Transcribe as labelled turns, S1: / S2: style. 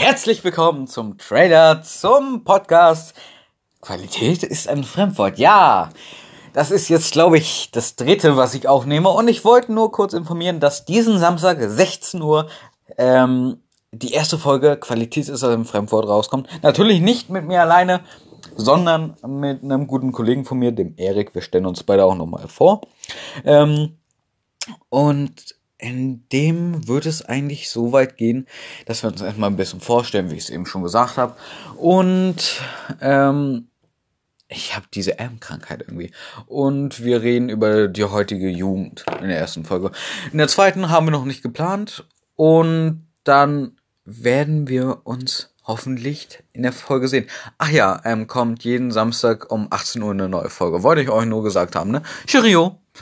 S1: Herzlich willkommen zum Trailer, zum Podcast. Qualität ist ein Fremdwort. Ja, das ist jetzt, glaube ich, das dritte, was ich aufnehme. Und ich wollte nur kurz informieren, dass diesen Samstag 16 Uhr ähm, die erste Folge Qualität ist ein Fremdwort rauskommt. Natürlich nicht mit mir alleine, sondern mit einem guten Kollegen von mir, dem Erik. Wir stellen uns beide auch nochmal vor. Ähm, und in dem wird es eigentlich so weit gehen, dass wir uns erstmal ein bisschen vorstellen, wie ich es eben schon gesagt habe. Und ähm, ich habe diese M-Krankheit irgendwie. Und wir reden über die heutige Jugend in der ersten Folge. In der zweiten haben wir noch nicht geplant. Und dann werden wir uns hoffentlich in der Folge sehen. Ach ja, ähm, kommt jeden Samstag um 18 Uhr eine neue Folge. Wollte ich euch nur gesagt haben, ne? Cheerio!